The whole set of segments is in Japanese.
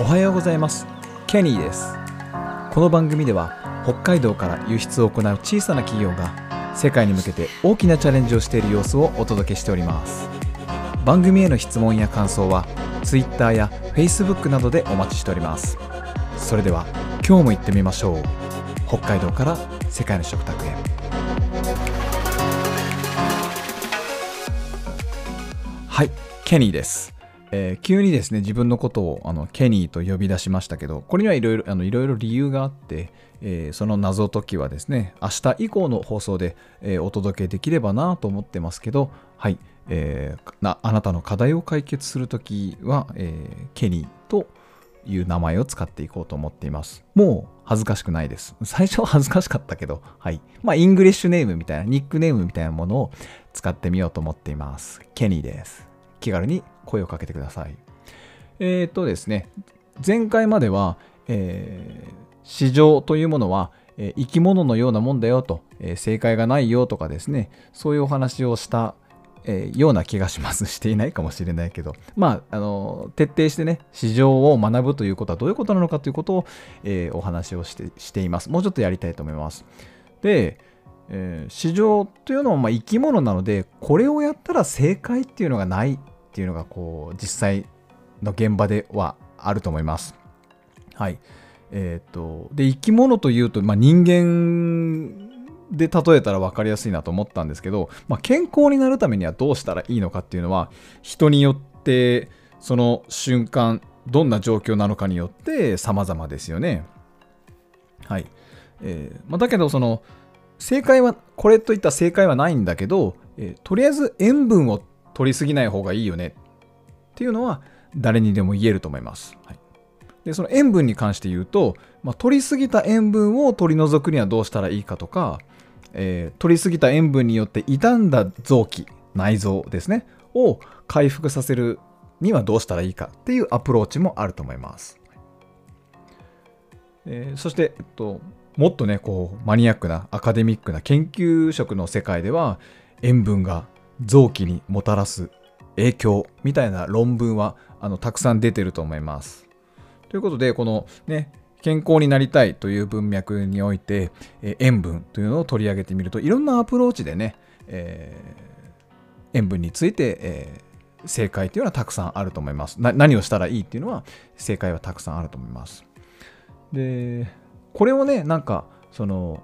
おはようございます。ケニーです。この番組では北海道から輸出を行う小さな企業が世界に向けて大きなチャレンジをしている様子をお届けしております。番組への質問や感想は Twitter や Facebook などでお待ちしております。それでは今日も行ってみましょう。北海道から世界の食卓へ。はいケニーです。えー、急にですね自分のことをあのケニーと呼び出しましたけどこれにはいろいろいろいろ理由があって、えー、その謎解きはですね明日以降の放送で、えー、お届けできればなと思ってますけどはい、えー、なあなたの課題を解決するときは、えー、ケニーという名前を使っていこうと思っています。もう恥ずかしくないです。最初は恥ずかしかったけどはい。まあイングリッシュネームみたいなニックネームみたいなものを使ってみようと思っています。ケニーです。気軽に声をかけてください。えっ、ー、とですね、前回までは、えー、市場というものは、え、生き物のようなもんだよと、え、正解がないよとかですね、そういうお話をした、え、ような気がします。していないかもしれないけど、まあ、あの徹底してね、市場を学ぶということはどういうことなのかということを、え、お話をしてしています。もうちょっとやりたいと思います。で、え、市場というのはま生き物なので、これをやったら正解っていうのがないっていうのがこう実際の現場ではあると思います。はい。えっ、ー、と、で、生き物というと、まあ、人間で例えたら分かりやすいなと思ったんですけど、まあ、健康になるためにはどうしたらいいのかっていうのは、人によってその瞬間、どんな状況なのかによって様々ですよね。はい。えーまあ、だけど、その、正解は、これといった正解はないんだけど、えー、とりあえず塩分を取りすぎない方がいいよねっていうのは誰にでも言えると思います。はい、でその塩分に関して言うと、まあ、取りすぎた塩分を取り除くにはどうしたらいいかとか、えー、取りすぎた塩分によって傷んだ臓器内臓ですねを回復させるにはどうしたらいいかっていうアプローチもあると思います。えー、そして、えっと、もっとねこうマニアックなアカデミックな研究職の世界では塩分が臓器にもたらす影響みたいな論文はあのたくさん出てると思います。ということでこのね健康になりたいという文脈において、え塩分というのを取り上げてみるといろんなアプローチでね、えー、塩分について、えー、正解というのはたくさんあると思います何をしたらいいっていうのは正解はたくさんあると思います。でこれをねなんかその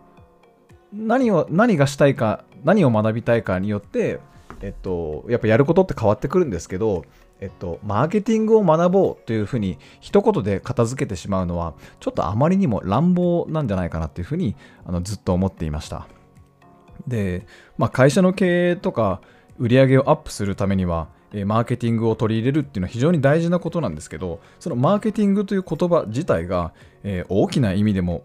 何を何がしたいか何を学びたいかによってえっと、やっぱやることって変わってくるんですけど、えっと、マーケティングを学ぼうというふうに一言で片付けてしまうのはちょっとあまりにも乱暴なんじゃないかなっていうふうにあのずっと思っていました。で、まあ、会社の経営とか売り上げをアップするためにはマーケティングを取り入れるっていうのは非常に大事なことなんですけどそのマーケティングという言葉自体がえ大きな意味でも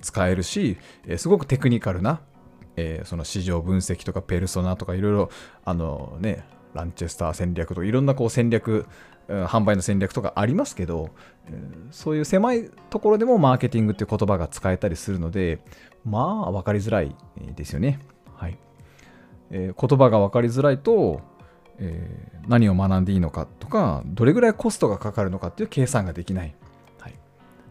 使えるしすごくテクニカルなえー、その市場分析とかペルソナとかいろいろあのねランチェスター戦略とかいろんなこう戦略販売の戦略とかありますけど、そういう狭いところでもマーケティングっていう言葉が使えたりするので、まあ分かりづらいですよね。はいえー、言葉が分かりづらいと、えー、何を学んでいいのかとか、どれぐらいコストがかかるのかっていう計算ができない。はい、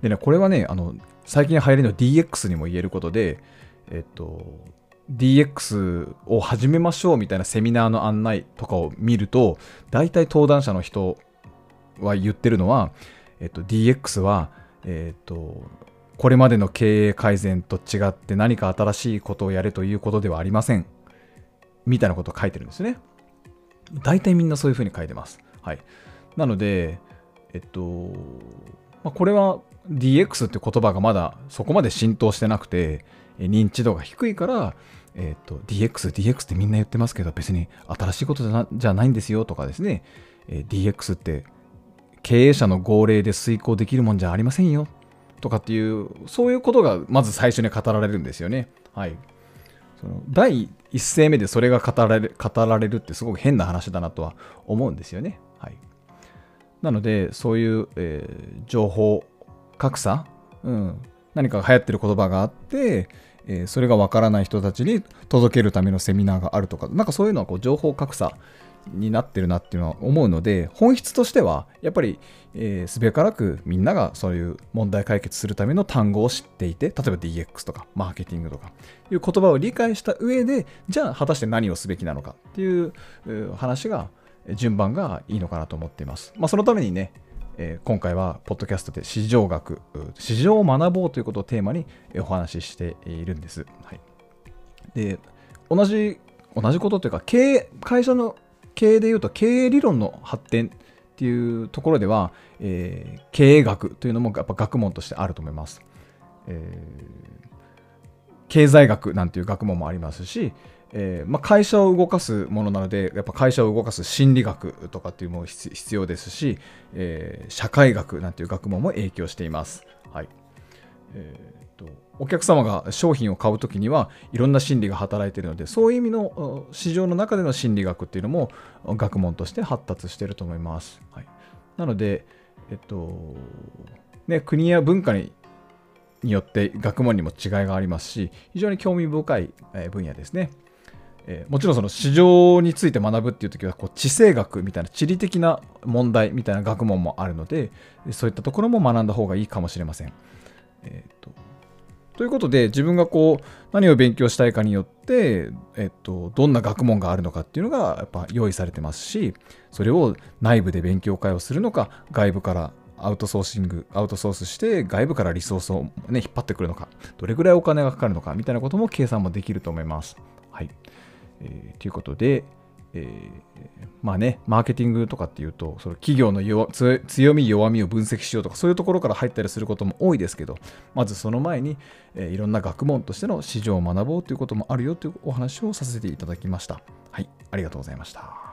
でね、これはね、あの最近流行りの DX にも言えることで、えっと、DX を始めましょうみたいなセミナーの案内とかを見ると大体登壇者の人は言ってるのは、えっと、DX は、えっと、これまでの経営改善と違って何か新しいことをやれということではありません。みたいなことを書いてるんですね。大体みんなそういうふうに書いてます。はい。なのでえっと、まあ、これは DX って言葉がまだそこまで浸透してなくて認知度が低いからえーと、DX、DX ってみんな言ってますけど、別に新しいことじゃじゃないんですよとかですね、えー、DX って経営者の号令で遂行できるもんじゃありませんよとかっていう、そういうことがまず最初に語られるんですよね。はい。その第一声目でそれが語られ語られるってすごく変な話だなとは思うんですよね。なので、そういう、えー、情報格差、うん、何か流行ってる言葉があって、えー、それがわからない人たちに届けるためのセミナーがあるとか、なんかそういうのはこう情報格差になってるなっていうのは思うので本質としてはやっぱりえー、すべからくみんながそういう問題解決するための単語を知っていて、例えば DX とかマーケティングとかいう言葉を理解した上で、じゃあ果たして何をすべきなのかっていう話が、順番がいいのかなと思っています。まあ、そのためにね、え、今回はポッドキャストで市場学、市場を学ぼうということをテーマにお話ししているんです。はい、で、同じ、同じことというか、経営、会社の経営でいうと経営理論の発展っていうところでは、えー、経営学というのもやっぱ学問としてあると思います。えー、経済学なんていう学問もありますし、えーまあ、会社を動かすものなので、やっぱ会社を動かす心理学とかっていうのも必要ですし、えー、社会学なんていう学問も影響しています。はいえーとお客様が商品を買うときにはいろんな心理が働いているのでそういう意味の市場の中での心理学っていうのも学問として発達してると思います。はい、なので、えっとね、国や文化にによって学問にも違いがありますし非常に興味深い分野ですね。えー、もちろんその市場について学ぶっていう時はこう地政学みたいな地理的な問題みたいな学問もあるのでそういったところも学んだ方がいいかもしれません。えーとということで、自分がこう、何を勉強したいかによって、えっと、どんな学問があるのかっていうのが、やっぱ用意されてますし、それを内部で勉強会をするのか、外部からアウトソーシング、アウトソースして、外部からリソースを、ね、引っ張ってくるのか、どれぐらいお金がかかるのか、みたいなことも計算もできると思います。はい。えー、ということで、えー、まあね、マーケティングとかっていうと、その企業の強み、弱みを分析しようとか、そういうところから入ったりすることも多いですけど、まずその前に、えー、いろんな学問としての市場を学ぼうということもあるよというお話をさせていただきました。はい、ありがとうございました。